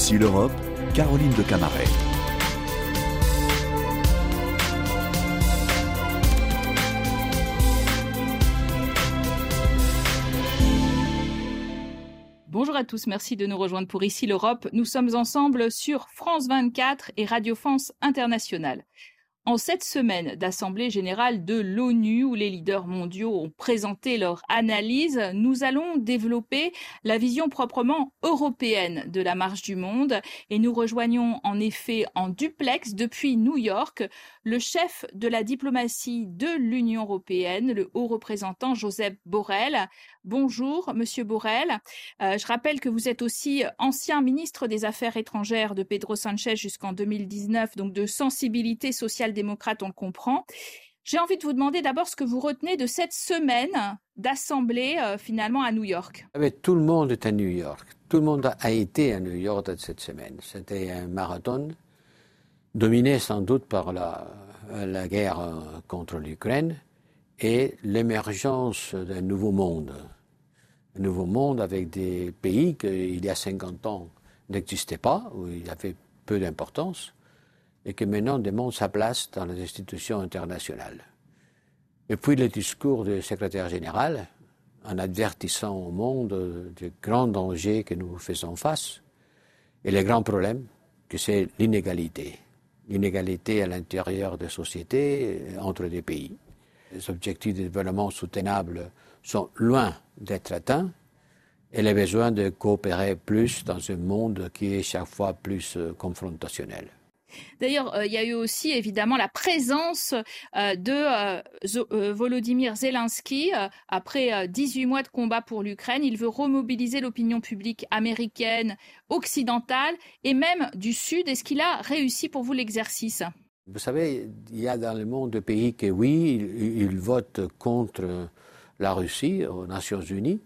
ici l'Europe, Caroline de Camaret. Bonjour à tous, merci de nous rejoindre pour Ici l'Europe. Nous sommes ensemble sur France 24 et Radio France Internationale. En cette semaine d'Assemblée générale de l'ONU où les leaders mondiaux ont présenté leur analyse, nous allons développer la vision proprement européenne de la marche du monde et nous rejoignons en effet en duplex depuis New York le chef de la diplomatie de l'Union européenne, le haut représentant Joseph Borrell. Bonjour, Monsieur Borrell. Euh, je rappelle que vous êtes aussi ancien ministre des Affaires étrangères de Pedro Sanchez jusqu'en 2019, donc de sensibilité social-démocrate, on le comprend. J'ai envie de vous demander d'abord ce que vous retenez de cette semaine d'assemblée euh, finalement à New York. Ah tout le monde est à New York. Tout le monde a été à New York cette semaine. C'était un marathon dominé sans doute par la, la guerre contre l'Ukraine et l'émergence d'un nouveau monde. Un nouveau monde avec des pays qui, il y a 50 ans, n'existaient pas, où il avait peu d'importance, et qui maintenant demandent sa place dans les institutions internationales. Et puis le discours du secrétaire général, en avertissant au monde des grands dangers que nous faisons face, et les grands problèmes, que c'est l'inégalité l'inégalité à l'intérieur des sociétés euh, entre des pays. Les objectifs de développement soutenable sont loin d'être atteints et les besoins de coopérer plus dans un monde qui est chaque fois plus euh, confrontationnel. D'ailleurs, euh, il y a eu aussi évidemment la présence euh, de euh, Volodymyr Zelensky. après 18 mois de combat pour l'Ukraine, il veut remobiliser l'opinion publique américaine, occidentale et même du Sud. Est-ce qu'il a réussi pour vous l'exercice? Vous savez, il y a dans le monde des pays qui, oui, ils votent contre la Russie aux Nations Unies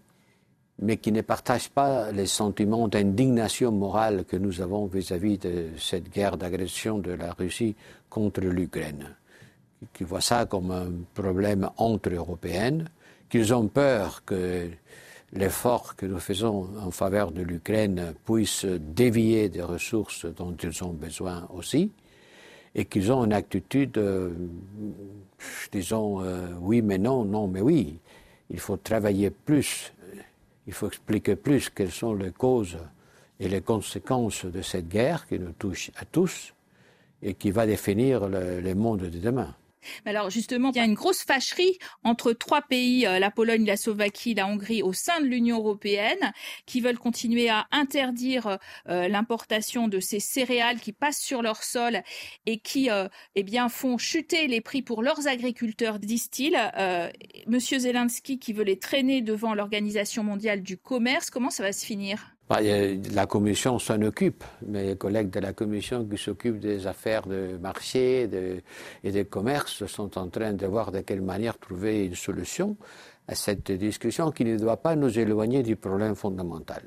mais qui ne partagent pas les sentiments d'indignation morale que nous avons vis-à-vis de cette guerre d'agression de la Russie contre l'Ukraine, qui voient ça comme un problème entre Européennes, qu'ils ont peur que l'effort que nous faisons en faveur de l'Ukraine puisse dévier des ressources dont ils ont besoin aussi, et qu'ils ont une attitude, euh, disons, euh, oui mais non, non mais oui. Il faut travailler plus il faut expliquer plus quelles sont les causes et les conséquences de cette guerre qui nous touche à tous et qui va définir le, monde de demain. Alors justement, il y a une grosse fâcherie entre trois pays, euh, la Pologne, la Slovaquie, la Hongrie, au sein de l'Union européenne, qui veulent continuer à interdire euh, l'importation de ces céréales qui passent sur leur sol et qui, euh, eh bien, font chuter les prix pour leurs agriculteurs, disent-ils. Monsieur Zelensky qui veut les traîner devant l'Organisation mondiale du commerce, comment ça va se finir? Bah, la Commission s'en occupe. Mes collègues de la Commission qui s'occupent des affaires de marché et de commerce sont en train de voir de quelle manière trouver une solution à cette discussion qui ne doit pas nous éloigner du problème fondamental.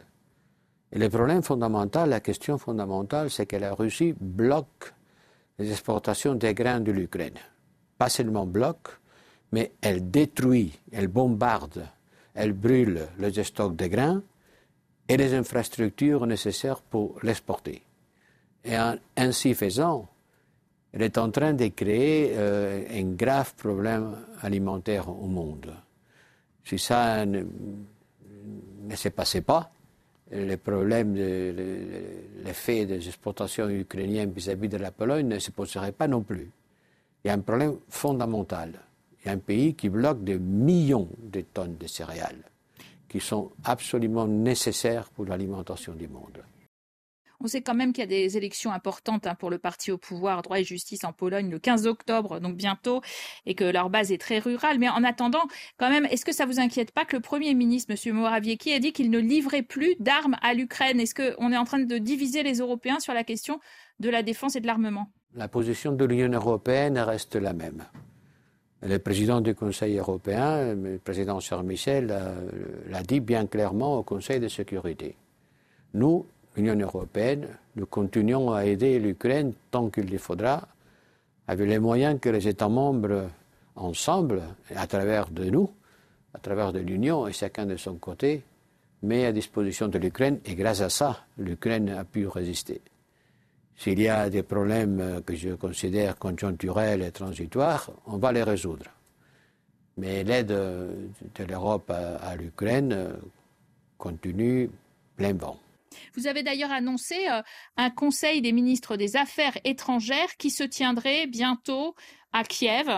Et le problème fondamental, la question fondamentale, c'est que la Russie bloque les exportations des grains de l'Ukraine. Pas seulement bloque, mais elle détruit, elle bombarde, elle brûle les stocks de grains et les infrastructures nécessaires pour l'exporter. Et en ainsi faisant, elle est en train de créer euh, un grave problème alimentaire au monde. Si ça ne, se passait pas, le problème de l'effet des exportations ukrainiennes vis-à-vis de la Pologne ne se poserait pas non plus. Il y a un problème fondamental. Il y a un pays qui bloque des millions de tonnes de céréales qui sont absolument nécessaires pour l'alimentation du monde. On sait quand même qu'il y a des élections importantes hein, pour le parti au pouvoir, droit et justice en Pologne le 15 octobre, donc bientôt, et que leur base est très rurale. Mais en attendant, quand même, est-ce que ça vous inquiète pas que le Premier ministre, M. Morawiecki, a dit qu'il ne livrait plus d'armes à l'Ukraine? Est-ce qu'on est en train de diviser les Européens sur la question de la défense et de l'armement? La position de l'Union européenne reste la même. Le président du Conseil européen, le président Charles Michel, l'a dit bien clairement au Conseil de sécurité. Nous, l'Union européenne, nous continuons à aider l'Ukraine tant qu'il le faudra, avec les moyens que les États membres, ensemble, à travers de nous, à travers de l'Union et chacun de son côté, met à disposition de l'Ukraine et grâce à ça, l'Ukraine a pu résister. S'il y a des problèmes euh, que je considère conjoncturels et transitoires, on va les résoudre. Mais l'aide de l'Europe à, l'Ukraine euh, continue plein vent. Vous avez d'ailleurs annoncé euh, un conseil des ministres des Affaires étrangères qui se tiendrait bientôt à Kiev.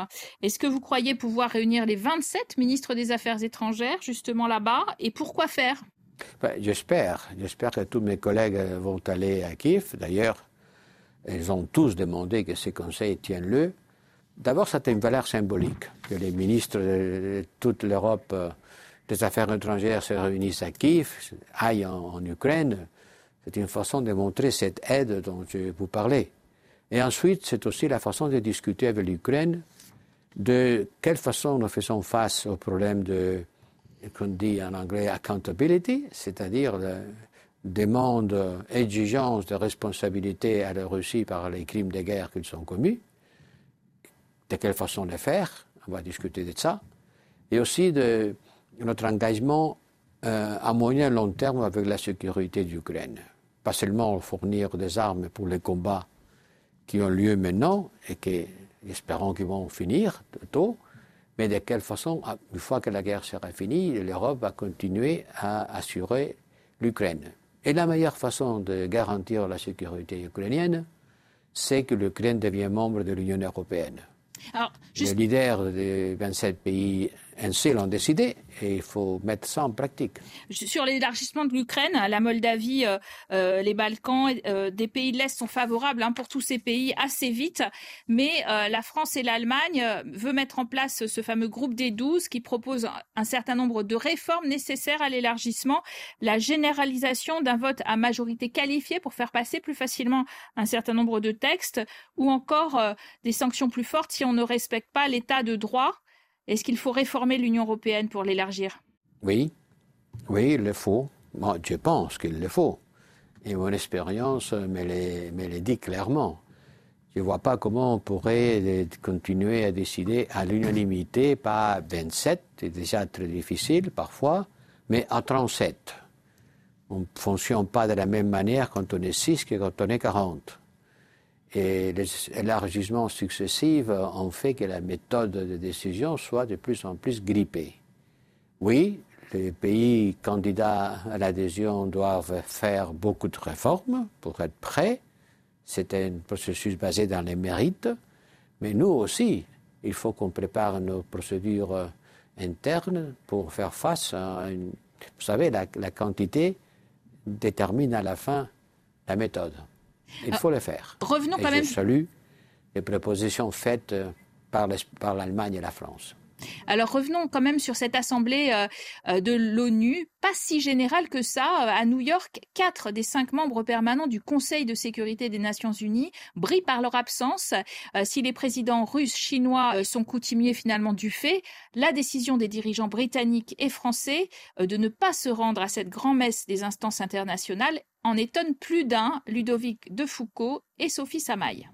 Est-ce que vous croyez pouvoir réunir les 27 ministres des Affaires étrangères justement là-bas? Et pourquoi faire? Ben, J'espère. J'espère que tous mes collègues vont aller à Kiev. D'ailleurs, ils ont tous demandé que ces conseils tiennent lieu. D'abord, c'était une valeur symbolique que les ministres de toute l'Europe euh, des Affaires étrangères se réunissent à Kiev, aillent en, Ukraine. C'est une façon de montrer cette aide dont je vous parlais. Et ensuite, c'est aussi la façon de discuter avec l'Ukraine de quelle façon nous faisons face au problème de, qu'on dit en anglais, accountability, c'est-à-dire demande, exigence de responsabilité à la Russie par les crimes de guerre qu'ils ont commis, de quelle façon les faire, on va discuter de ça, et aussi de notre engagement euh, à moyen et long terme avec la sécurité d'Ukraine. Pas seulement fournir des armes pour les combats qui ont lieu maintenant et qui, espérons qu'ils vont finir tôt, mais de quelle façon, une fois que la guerre sera finie, l'Europe va continuer à assurer l'Ukraine. Et la meilleure façon de garantir la sécurité ukrainienne, c'est que l'Ukraine devienne membre de l'Union européenne. Alors, Les leaders des 27 pays ainsi l'ont décidé et il faut mettre ça en pratique. Sur l'élargissement de l'Ukraine, la Moldavie, euh, euh, les Balkans, euh, des pays de l'Est sont favorables hein, pour tous ces pays assez vite, mais la France et l'Allemagne veulent mettre en place ce fameux groupe des 12 qui propose un certain nombre de réformes nécessaires à l'élargissement, la généralisation d'un vote à majorité qualifiée pour faire passer plus facilement un certain nombre de textes, ou encore des sanctions plus fortes si on ne respecte pas l'état de droit. Est-ce qu'il faut réformer l'Union européenne pour l'élargir? Oui, oui, il le faut. Moi, je pense qu'il le faut. Et mon expérience me le dit clairement. Je ne vois pas comment on pourrait continuer à décider à l'unanimité, pas à 27, c'est déjà très difficile parfois, mais à 37. On ne fonctionne pas de la même manière quand on est 6 que quand on est 40. Et les élargissements successifs ont fait que la méthode de décision soit de plus en plus grippée. Oui, les pays candidats à l'adhésion doivent faire beaucoup de réformes pour être prêts. C'est un processus basé dans les mérites. Mais nous aussi, il faut qu'on prépare nos procédures internes pour faire face à une... Vous savez, la, la quantité détermine à la fin la méthode. Il faut le faire. Revenons quand même. Je salue les propositions faites euh, par l'Allemagne et la France. Alors revenons quand même sur cette assemblée euh, euh, de l'ONU, pas si générale que ça. À New York, quatre des cinq membres permanents du Conseil de sécurité des Nations Unies brillent par leur absence. si les présidents russes, chinois sont coutumiers finalement du fait, la décision des dirigeants britanniques et français de ne pas se rendre à cette grand-messe des instances internationales en étonne plus d'un, Ludovic de Foucault et Sophie Samaï.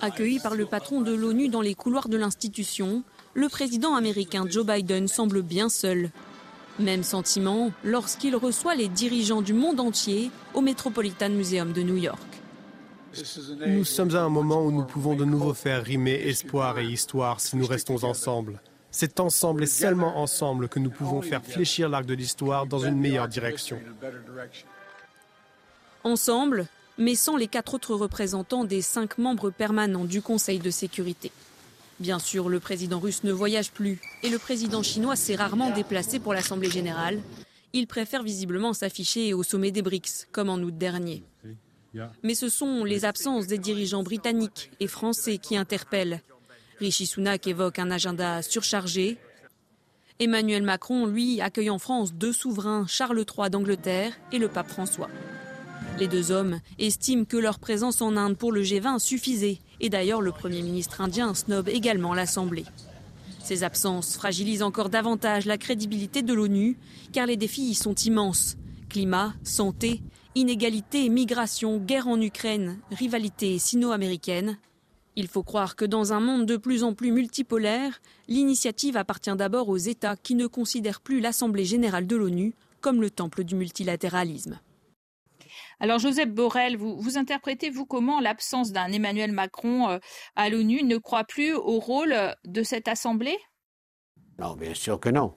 Accueilli par le patron de l'ONU dans les couloirs de l'institution, le président américain Joe Biden semble bien seul. Même sentiment lorsqu'il reçoit les dirigeants du monde entier au Metropolitan Museum de New York. Nous sommes à un moment où nous pouvons de nouveau faire rimer espoir et histoire si nous restons ensemble. C'est ensemble et seulement ensemble que nous pouvons faire fléchir l'arc de l'histoire dans une meilleure direction. Ensemble, mais sans les quatre autres représentants des cinq membres permanents du Conseil de sécurité. Bien sûr, le président russe ne voyage plus et le président chinois s'est rarement déplacé pour l'Assemblée générale. Il préfère visiblement s'afficher au sommet des BRICS, comme en août dernier. Mais ce sont les absences des dirigeants britanniques et français qui interpellent. Rishi Sunak évoque un agenda surchargé. Emmanuel Macron, lui, accueille en France deux souverains, Charles III d'Angleterre et le pape François. Les deux hommes estiment que leur présence en Inde pour le G20 suffisait, et d'ailleurs le Premier ministre indien snob également l'Assemblée. Ces absences fragilisent encore davantage la crédibilité de l'ONU, car les défis y sont immenses. Climat, santé, inégalité, migration, guerre en Ukraine, rivalité sino-américaine. Il faut croire que dans un monde de plus en plus multipolaire, l'initiative appartient d'abord aux États qui ne considèrent plus l'Assemblée générale de l'ONU comme le temple du multilatéralisme. Alors Joseph Borrell, vous, vous interprétez, vous, comment l'absence d'un Emmanuel Macron euh, à l'ONU ne croit plus au rôle de cette Assemblée? Non, bien sûr que non.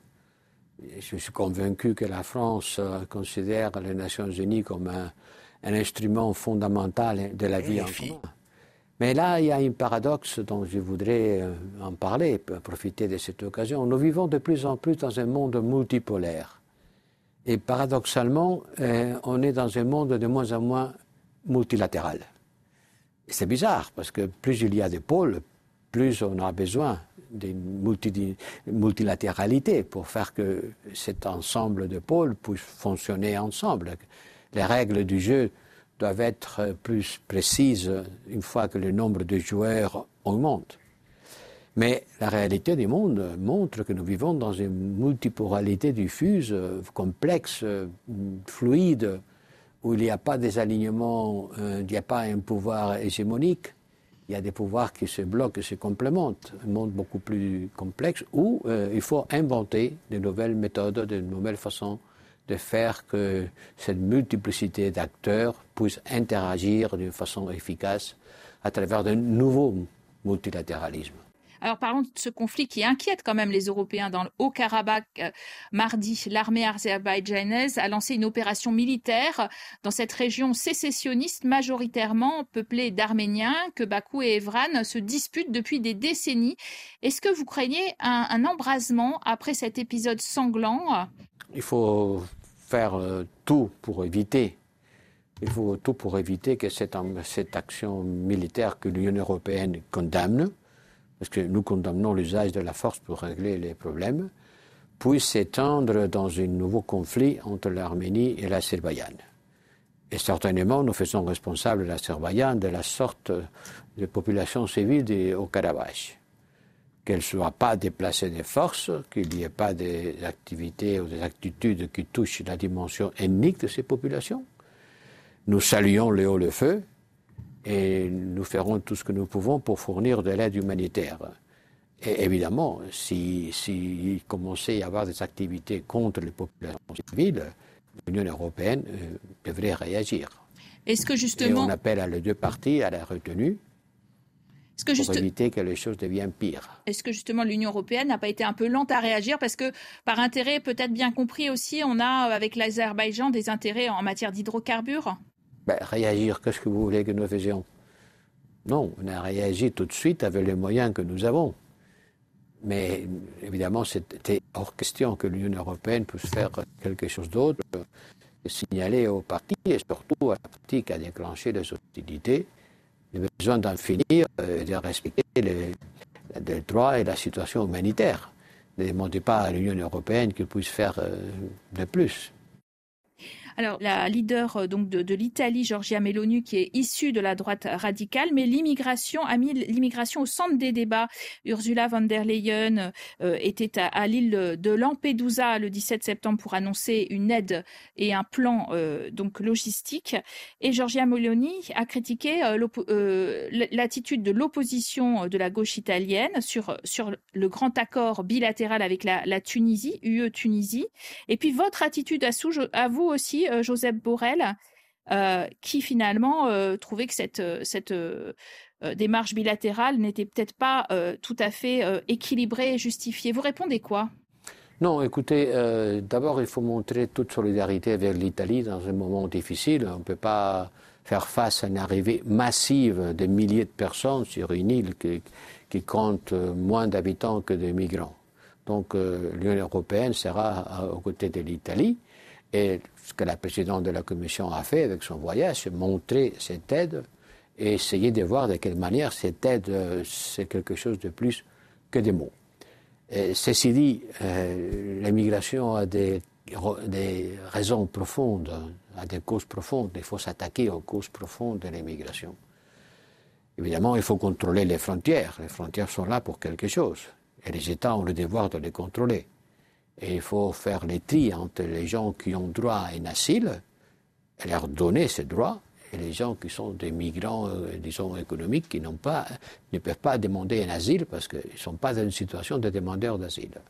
Je suis convaincu que la France euh, considère les Nations Unies comme un, un instrument fondamental de la vie en commun. Mais là, il y a un paradoxe dont je voudrais euh, en parler, profiter de cette occasion. Nous vivons de plus en plus dans un monde multipolaire. Et paradoxalement, euh, on est dans un monde de moins en moins multilatéral. C'est bizarre, parce que plus il y a de pôles, plus on a besoin d'une multilatéralité pour faire que cet ensemble de pôles puisse fonctionner ensemble. Les règles du jeu doivent être plus précises une fois que le nombre de joueurs augmente. Mais la réalité du monde montre que nous vivons dans une multipolarité diffuse, complexe, fluide, où il n'y a pas des alignements, euh, il n'y a pas un pouvoir hégémonique, il y a des pouvoirs qui se bloquent et se complémentent. Un monde beaucoup plus complexe où euh, il faut inventer de nouvelles méthodes, de nouvelles façons de faire que cette multiplicité d'acteurs puisse interagir d'une façon efficace à travers de nouveaux multilatéralismes. Alors parlons de ce conflit qui inquiète quand même les Européens dans le Haut-Karabakh. Euh, mardi, l'armée azerbaïdjanaise a lancé une opération militaire dans cette région sécessionniste majoritairement peuplée d'Arméniens que Bakou et Evran se disputent depuis des décennies. Est-ce que vous craignez un embrasement après cet épisode sanglant? Il faut faire euh, tout pour éviter. Il faut tout pour éviter que cette, cette action militaire que l'Union européenne condamne, parce que nous condamnons l'usage de la force pour régler les problèmes, puisse s'étendre dans un nouveau conflit entre l'Arménie et l'Azerbaïdjan. Et certainement, nous faisons responsable l'Azerbaïdjan de la sorte de population civile au Karabakh qu'elle ne soit pas déplacée des forces, qu'il n'y ait pas des activités ou des attitudes qui touchent la dimension ethnique de ces populations. Nous saluons le haut le feu et nous ferons tout ce que nous pouvons pour fournir de l'aide humanitaire. Et évidemment, s'il si, commençait à y avoir des activités contre les populations civiles, l'Union européenne euh, devrait réagir. Est-ce que justement. Et on appelle à les deux parties à la retenue que pour éviter que les choses deviennent pires. Est-ce que justement l'Union européenne n'a pas été un peu lente à réagir? Parce que par intérêt peut-être bien compris aussi, on a avec l'Azerbaïdjan des intérêts en matière d'hydrocarbures ben, Réagir, qu'est-ce que vous voulez que nous faisions? Non, on a réagi tout de suite avec les moyens que nous avons. Mais évidemment, c'était hors question que l'Union européenne puisse faire quelque chose d'autre, signaler aux partis et surtout à la partie qui a déclenché les hostilités il a besoin d'en finir et de respecter les, droits et la situation humanitaire. Ne demandez pas à l'Union européenne qu'il puisse faire euh, de plus. Alors, la leader euh, donc de, l'Italie, Giorgia Meloni, qui est issue de la droite radicale, mais l'immigration a mis l'immigration au centre des débats. Ursula von der Leyen euh, était à, l'île de Lampedusa le 17 septembre pour annoncer une aide et un plan euh, donc logistique. Et Giorgia Meloni a critiqué l'attitude de l'opposition de la gauche italienne sur sur le grand accord bilatéral avec la, Tunisie, UE-Tunisie. Et puis votre attitude à vous aussi euh, Joseph Borrell, euh, qui finalement euh, trouvait que cette, démarche bilatérale n'était peut-être pas tout à fait équilibrée et justifiée. Vous répondez quoi? Non, écoutez, d'abord, il faut montrer toute solidarité avec l'Italie dans un moment difficile. On ne peut pas faire face à une arrivée massive de milliers de personnes sur une île qui, qui compte moins d'habitants que de migrants. Donc l'Union européenne sera aux côtés de l'Italie. Et ce que la présidente de la Commission a fait avec son voyage, montrer cette aide et essayer de voir de quelle manière cette aide, euh, c'est quelque chose de plus que des mots. ceci dit, euh, l'immigration a des, raisons profondes, a des causes profondes. Il faut s'attaquer aux causes profondes de l'immigration. Évidemment, il faut contrôler les frontières. Les frontières sont là pour quelque chose. Et les États ont le devoir de les contrôler. Et il faut faire les tri entre les gens qui ont droit à un asile, et leur donner ce droit, et les gens qui sont des migrants, euh, disons, économiques, qui pas, ne peuvent pas demander un asile parce qu'ils ne sont pas dans une situation de demandeurs d'asile.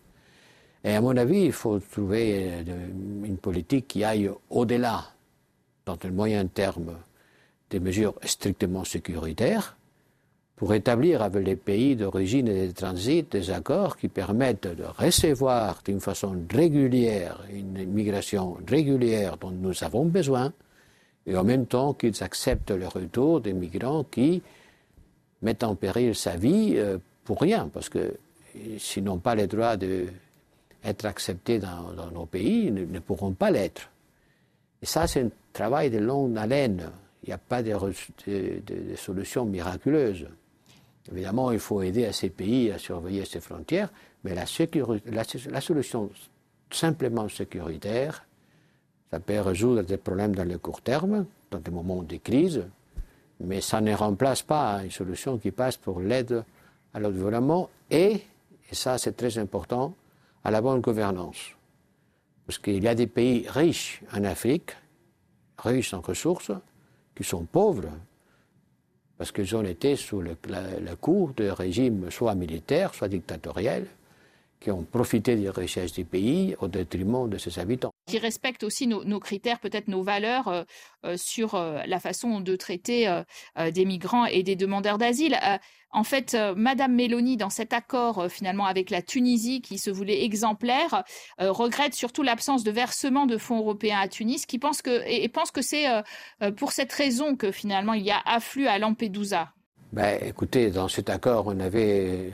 Et à mon avis, il faut trouver euh, une politique qui aille au-delà, dans le moyen terme, des mesures strictement sécuritaires, pour établir avec les pays d'origine et de transit des accords qui permettent de recevoir d'une façon régulière une migration régulière dont nous avons besoin, et en même temps qu'ils acceptent le retour des migrants qui mettent en péril sa vie euh, pour rien, parce que s'ils n'ont pas le droit d'être acceptés dans, nos pays, ils ne, pourront pas l'être. Et ça, c'est un travail de longue haleine. Il n'y a pas de, de, de, solution miraculeuse. Évidemment, il faut aider à ces pays à surveiller ses frontières, mais la, solution simplement sécuritaire, ça peut résoudre des problèmes dans le court terme, dans des moments de crise, mais ça ne remplace pas une solution qui passe pour l'aide à l'environnement et, et ça c'est très important, à la bonne gouvernance. Parce qu'il y a des pays riches en Afrique, riches en ressources, qui sont pauvres parce qu'ils ont été sous le, la, coup de régimes soit militaires, soit dictatoriels, qui ont profité des richesses du pays au détriment de ses habitants. Qui respectent aussi nos, nos critères, peut-être nos valeurs euh, euh, sur euh, la façon de traiter euh, des migrants et des demandeurs d'asile. En fait, Madame Mélanie, dans cet accord finalement avec la Tunisie qui se voulait exemplaire, regrette surtout l'absence de versement de fonds européens à Tunis, qui pense que et, et pense que c'est pour cette raison que finalement il y a afflux à Lampedusa. Ben, écoutez, dans cet accord, on avait,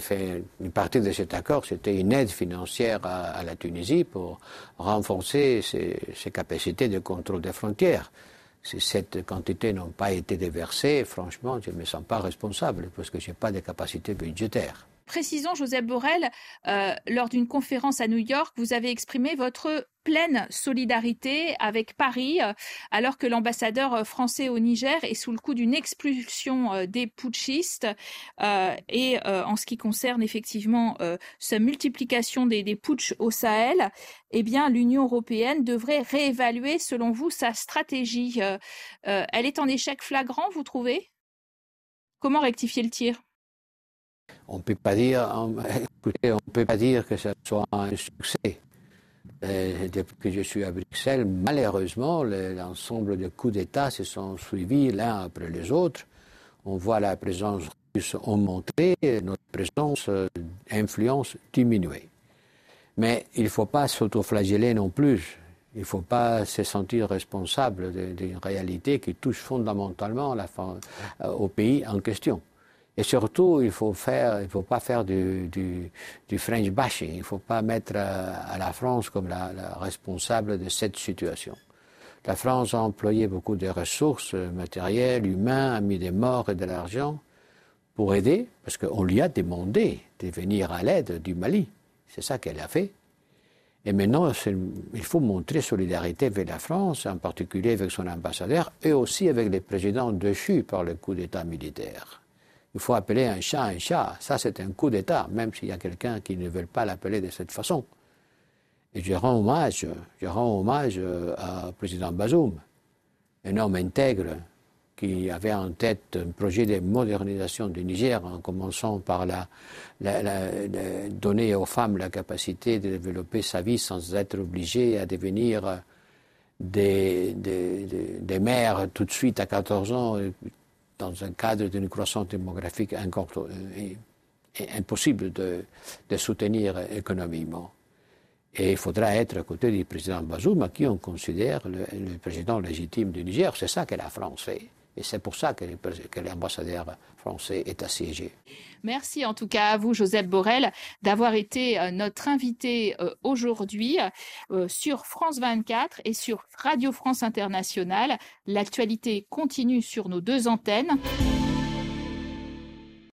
fait une partie de cet accord, c'était une aide financière à, à, la Tunisie pour renforcer ses, ses, capacités de contrôle des frontières. Si cette quantité n'a pas été déversée, franchement, je ne me sens pas responsable parce que je n'ai pas de capacité budgétaire. Précisons, Joseph Borrell, euh, lors d'une conférence à New York, vous avez exprimé votre pleine solidarité avec Paris, euh, alors que l'ambassadeur euh, français au Niger est sous le coup d'une expulsion des putschistes. Et en ce qui concerne effectivement sa multiplication des, des putschs au Sahel, eh bien, l'Union européenne devrait réévaluer, selon vous, sa stratégie. elle est en échec flagrant, vous trouvez? Comment rectifier le tir? On peut pas dire, écoutez, on peut pas dire que ce soit un succès. Euh, depuis que je suis à Bruxelles, malheureusement, l'ensemble des coups d'État se sont suivis l'un après les autres. On voit la présence russe augmenter, notre présence, euh, influence diminuer. Mais il ne faut pas s'autoflageller non plus. Il ne faut pas se sentir responsable d'une réalité qui touche fondamentalement euh, au pays en question. Et surtout, il faut faut pas faire du, French bashing. Il faut pas mettre à, à la France comme la, la, responsable de cette situation. La France a employé beaucoup de ressources matérielles, humaines, a mis des morts et de l'argent pour aider, parce qu'on lui a demandé de venir à l'aide du Mali. C'est ça qu'elle a fait. Et maintenant, il faut montrer solidarité avec la France, en particulier avec son ambassadeur, et aussi avec les présidents déchus par le coup d'État militaire. Il faut appeler un chat un chat. Ça, c'est un coup d'État, même s'il y a quelqu'un qui ne veut pas l'appeler de cette façon. Et je rends hommage, je rends hommage euh, au président Bazoum, un homme intègre qui avait en tête un projet de modernisation du Niger, en commençant par la, donner aux femmes la capacité de développer sa vie sans être obligées à devenir des, des mères tout de suite à 14 ans, dans un cadre d'une croissance démographique euh, impossible de, soutenir économiquement. Et il faudra être à côté du président Bazoum, à qui on considère le, le président légitime du Niger. C'est ça que la France fait. Et c'est pour ça que, l'ambassadeur français est assiégé. Merci en tout cas à vous, Joseph Borrell, d'avoir été euh, notre invité euh, aujourd'hui euh, sur France 24 et sur Radio France Internationale. L'actualité continue sur nos deux antennes.